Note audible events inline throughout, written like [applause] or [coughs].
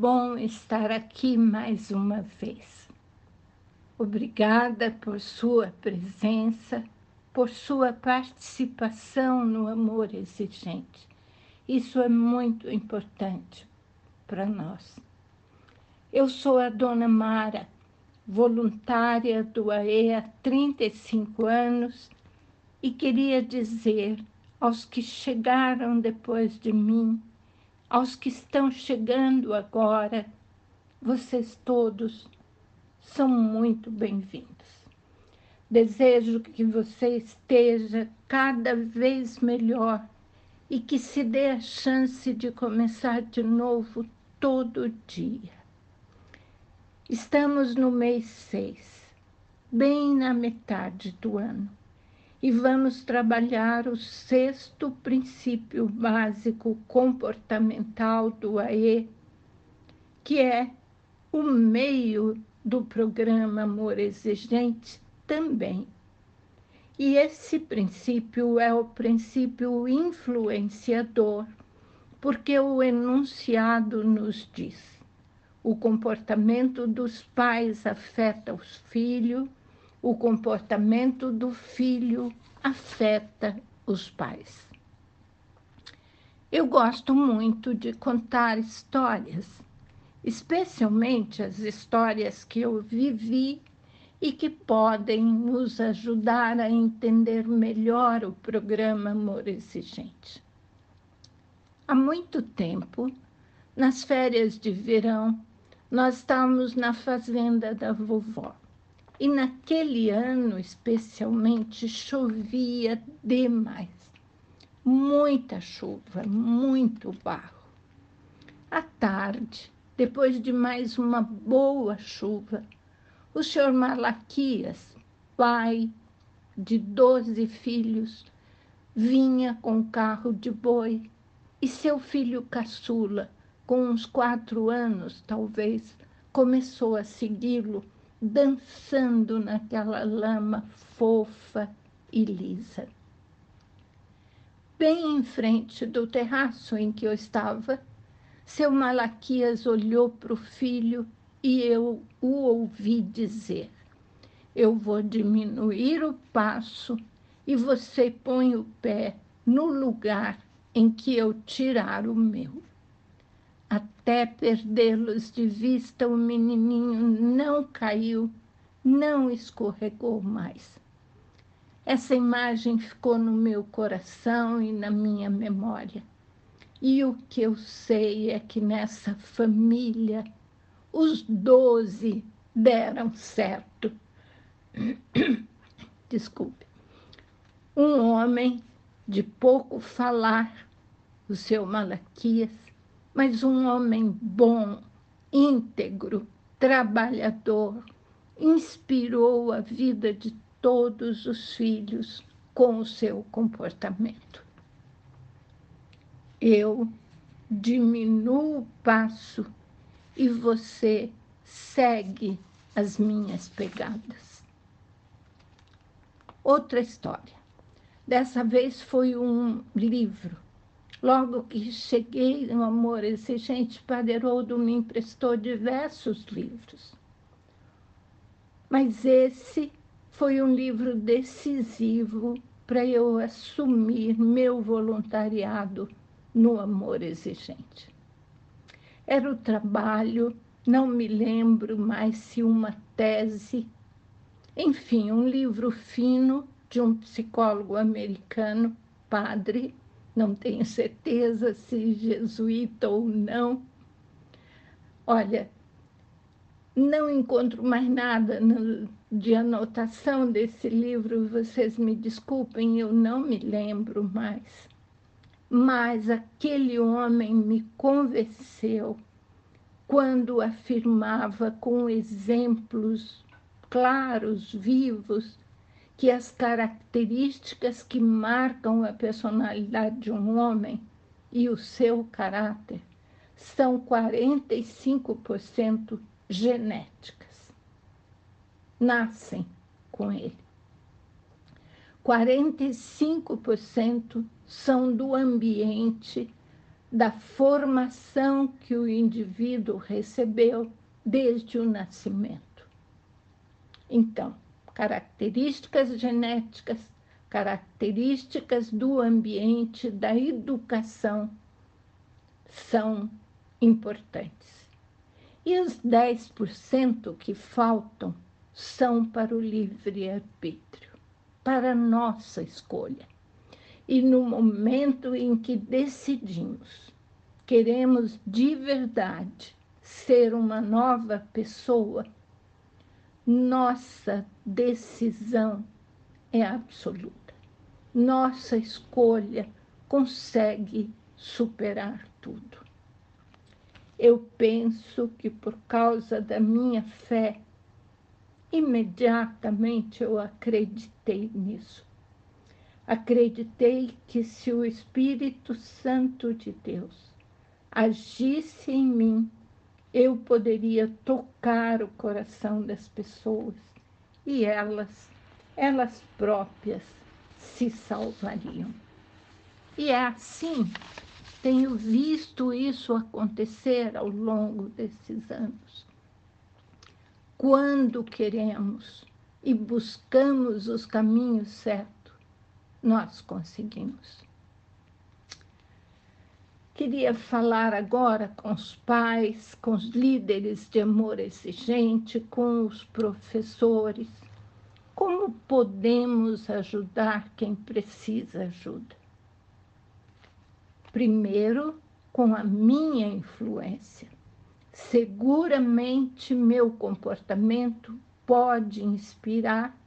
bom estar aqui mais uma vez. Obrigada por sua presença, por sua participação no amor exigente. Isso é muito importante para nós. Eu sou a dona Mara, voluntária do AE há 35 anos e queria dizer aos que chegaram depois de mim, aos que estão chegando agora, vocês todos são muito bem-vindos. Desejo que você esteja cada vez melhor e que se dê a chance de começar de novo todo dia. Estamos no mês 6, bem na metade do ano, e vamos trabalhar o sexto princípio básico comportamental do AE, que é o meio do programa Amor Exigente também. E esse princípio é o princípio influenciador, porque o enunciado nos diz o comportamento dos pais afeta os filhos, o comportamento do filho afeta os pais. Eu gosto muito de contar histórias, especialmente as histórias que eu vivi e que podem nos ajudar a entender melhor o programa Amor Exigente. Há muito tempo, nas férias de verão, nós estávamos na fazenda da vovó. E naquele ano, especialmente, chovia demais. Muita chuva, muito barro. À tarde, depois de mais uma boa chuva, o senhor Malaquias, pai de doze filhos, vinha com carro de boi e seu filho caçula, com uns quatro anos, talvez, começou a segui-lo, dançando naquela lama fofa e lisa. Bem em frente do terraço em que eu estava, seu Malaquias olhou para o filho e eu o ouvi dizer: Eu vou diminuir o passo e você põe o pé no lugar em que eu tirar o meu. Até perdê-los de vista, o menininho não caiu, não escorregou mais. Essa imagem ficou no meu coração e na minha memória. E o que eu sei é que nessa família os doze deram certo. [coughs] Desculpe. Um homem de pouco falar, o seu Malaquias, mas um homem bom, íntegro, trabalhador, inspirou a vida de todos os filhos com o seu comportamento. Eu diminuo o passo e você segue as minhas pegadas. Outra história. Dessa vez foi um livro Logo que cheguei no amor exigente, Padre Haroldo me emprestou diversos livros. Mas esse foi um livro decisivo para eu assumir meu voluntariado no amor exigente. Era o trabalho, não me lembro mais se uma tese, enfim, um livro fino de um psicólogo americano, padre, não tenho certeza se jesuíta ou não. Olha, não encontro mais nada no, de anotação desse livro, vocês me desculpem, eu não me lembro mais. Mas aquele homem me convenceu quando afirmava com exemplos claros, vivos, que as características que marcam a personalidade de um homem e o seu caráter são 45% genéticas. Nascem com ele. 45% são do ambiente da formação que o indivíduo recebeu desde o nascimento. Então, características genéticas, características do ambiente, da educação são importantes. E os 10% que faltam são para o livre-arbítrio, para a nossa escolha. E no momento em que decidimos, queremos de verdade ser uma nova pessoa, nossa decisão é absoluta. Nossa escolha consegue superar tudo. Eu penso que por causa da minha fé, imediatamente eu acreditei nisso. Acreditei que se o Espírito Santo de Deus agisse em mim, eu poderia tocar o coração das pessoas e elas, elas próprias, se salvariam. E é assim, tenho visto isso acontecer ao longo desses anos quando queremos e buscamos os caminhos certos, nós conseguimos. Queria falar agora com os pais, com os líderes de amor exigente, com os professores. Como podemos ajudar quem precisa ajuda? Primeiro, com a minha influência Seguramente meu comportamento pode inspirar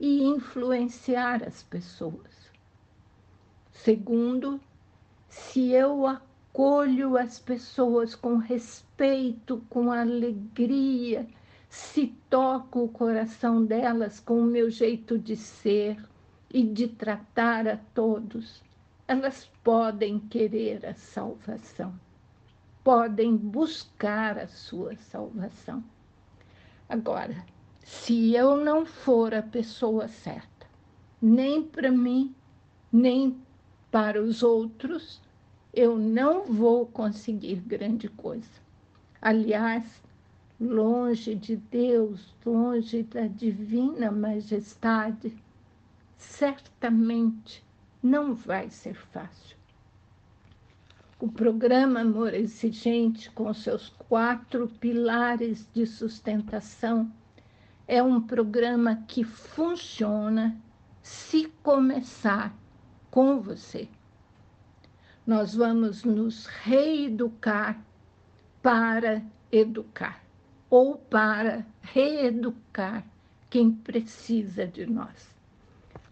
e influenciar as pessoas. Segundo, se eu acolho as pessoas com respeito, com alegria, se toco o coração delas com o meu jeito de ser e de tratar a todos, elas podem querer a salvação podem buscar a sua salvação. Agora, se eu não for a pessoa certa, nem para mim, nem para os outros, eu não vou conseguir grande coisa. Aliás, longe de Deus, longe da divina majestade, certamente não vai ser fácil. O programa Amor Exigente, com seus quatro pilares de sustentação, é um programa que funciona se começar com você. Nós vamos nos reeducar para educar ou para reeducar quem precisa de nós.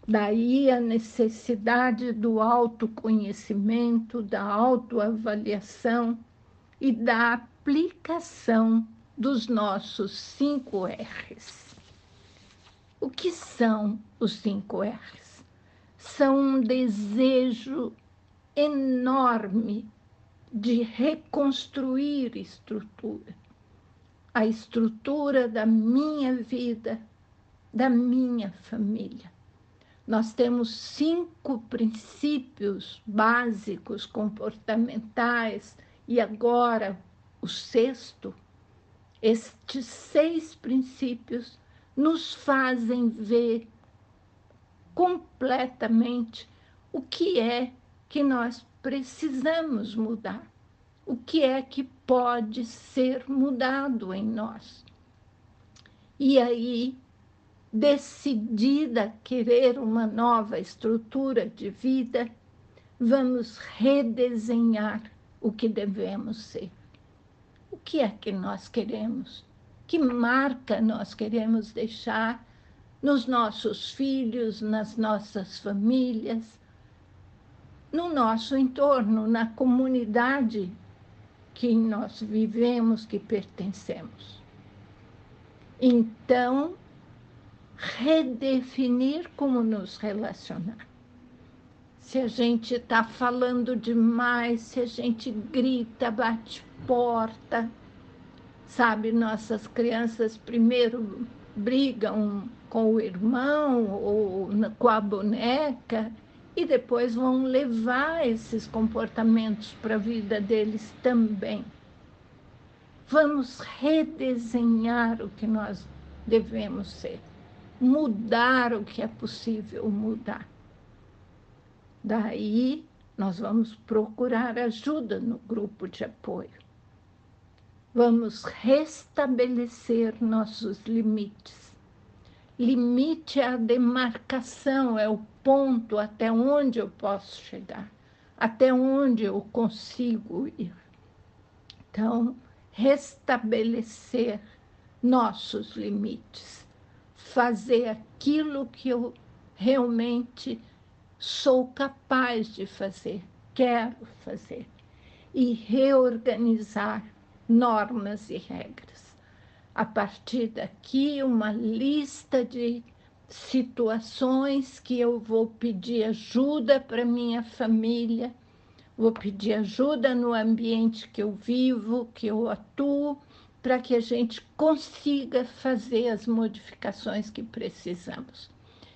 Daí a necessidade do autoconhecimento, da autoavaliação e da aplicação dos nossos cinco R's. O que são os cinco R's? São um desejo enorme de reconstruir estrutura, a estrutura da minha vida, da minha família nós temos cinco princípios básicos comportamentais e agora o sexto. Estes seis princípios nos fazem ver completamente o que é que nós precisamos mudar, o que é que pode ser mudado em nós. E aí decidida a querer uma nova estrutura de vida, vamos redesenhar o que devemos ser. O que é que nós queremos? Que marca nós queremos deixar nos nossos filhos, nas nossas famílias, no nosso entorno, na comunidade que nós vivemos, que pertencemos. Então, redefinir como nos relacionar. Se a gente está falando demais, se a gente grita, bate porta, sabe? Nossas crianças primeiro brigam com o irmão ou com a boneca e depois vão levar esses comportamentos para a vida deles também. Vamos redesenhar o que nós devemos ser, mudar o que é possível mudar. Daí, nós vamos procurar ajuda no grupo de apoio. Vamos restabelecer nossos limites. Limite é a demarcação, é o ponto até onde eu posso chegar, até onde eu consigo ir. Então, restabelecer nossos limites, fazer aquilo que eu realmente sou capaz de fazer, quero fazer, e reorganizar normas e regras. A partir daqui, uma lista de situações que eu vou pedir ajuda para minha família, vou pedir ajuda no ambiente que eu vivo, que eu atuo, para que a gente consiga fazer as modificações que precisamos.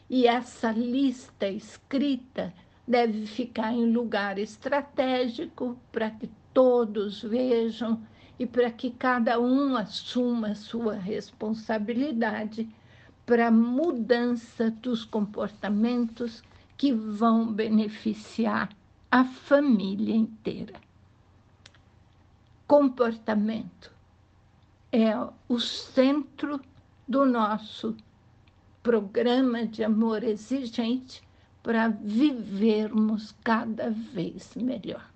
E essa lista escrita deve ficar em lugar estratégico para que todos vejam e para que cada um assuma sua responsabilidade para a mudança dos comportamentos que vão beneficiar a família inteira. Comportamento é o centro do nosso programa de amor exigente para vivermos cada vez melhor.